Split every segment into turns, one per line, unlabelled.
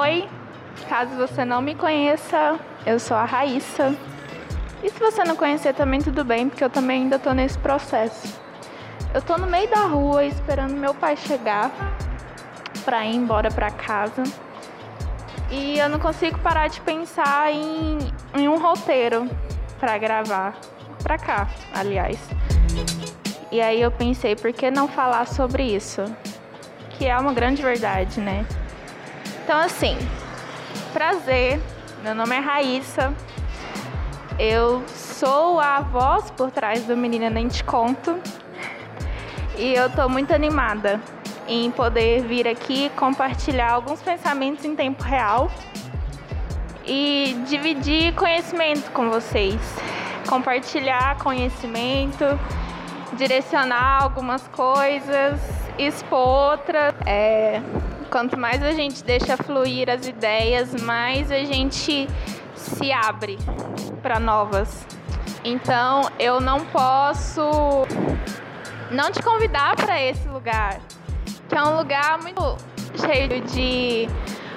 Oi, caso você não me conheça, eu sou a Raíssa. E se você não conhecer também tudo bem, porque eu também ainda tô nesse processo. Eu tô no meio da rua esperando meu pai chegar para ir embora para casa. E eu não consigo parar de pensar em, em um roteiro para gravar. Pra cá, aliás. E aí eu pensei, por que não falar sobre isso? Que é uma grande verdade, né? Então, assim, prazer. Meu nome é Raíssa. Eu sou a voz por trás do Menina Nem Te Conto. E eu tô muito animada em poder vir aqui compartilhar alguns pensamentos em tempo real e dividir conhecimento com vocês. Compartilhar conhecimento, direcionar algumas coisas, expor outras. É, quanto mais a gente deixa fluir as ideias, mais a gente se abre para novas. Então eu não posso não te convidar para esse lugar, que é um lugar muito cheio de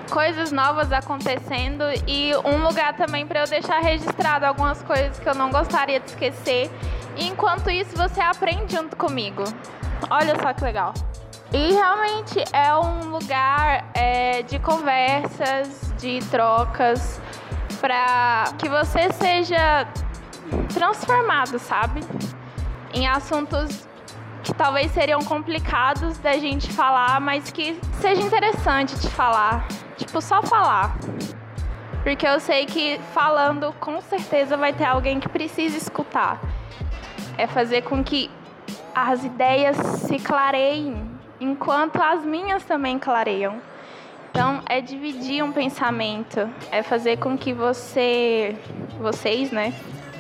coisas novas acontecendo e um lugar também para eu deixar registrado algumas coisas que eu não gostaria de esquecer. E enquanto isso, você aprende junto comigo. Olha só que legal. E realmente é um lugar é, de conversas, de trocas, para que você seja transformado, sabe? Em assuntos que talvez seriam complicados da gente falar, mas que seja interessante de falar. Tipo, só falar. Porque eu sei que falando, com certeza vai ter alguém que precisa escutar. É fazer com que as ideias se clareiem, enquanto as minhas também clareiam. Então, é dividir um pensamento, é fazer com que você, vocês, né?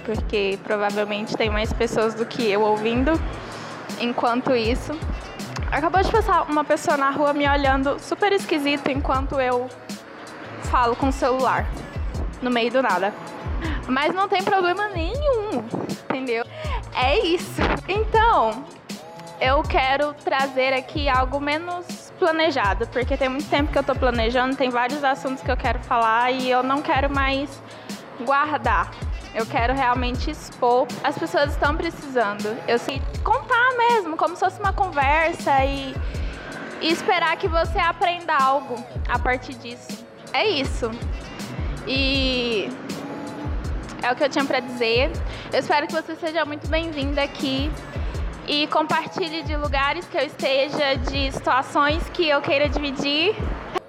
Porque provavelmente tem mais pessoas do que eu ouvindo. Enquanto isso, acabou de passar uma pessoa na rua me olhando super esquisito enquanto eu falo com o celular no meio do nada. Mas não tem problema nenhum, entendeu? É isso. Então, eu quero trazer aqui algo menos planejado, porque tem muito tempo que eu tô planejando, tem vários assuntos que eu quero falar e eu não quero mais guardar. Eu quero realmente expor. As pessoas estão precisando. Eu sei contar mesmo, como se fosse uma conversa e, e esperar que você aprenda algo a partir disso. É isso. E é o que eu tinha para dizer. Eu espero que você seja muito bem-vinda aqui e compartilhe de lugares que eu esteja, de situações que eu queira dividir.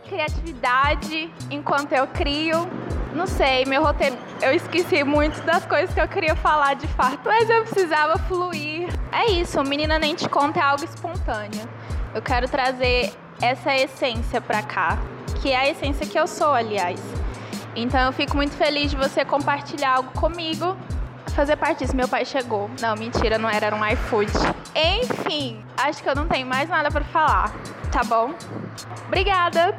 Criatividade enquanto eu crio. Não sei, meu roteiro, eu esqueci muito das coisas que eu queria falar de fato, mas eu precisava fluir. É isso, Menina Nem Te Conta é algo espontâneo. Eu quero trazer essa essência pra cá, que é a essência que eu sou, aliás. Então eu fico muito feliz de você compartilhar algo comigo fazer parte disso. Meu pai chegou. Não, mentira, não era, era um iFood. Enfim, acho que eu não tenho mais nada para falar, tá bom? Obrigada!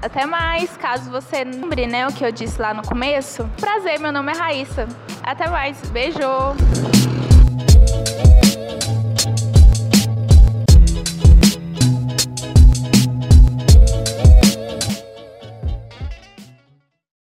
Até mais, caso você lembre, né, o que eu disse lá no começo. Prazer, meu nome é Raíssa. Até mais, beijo!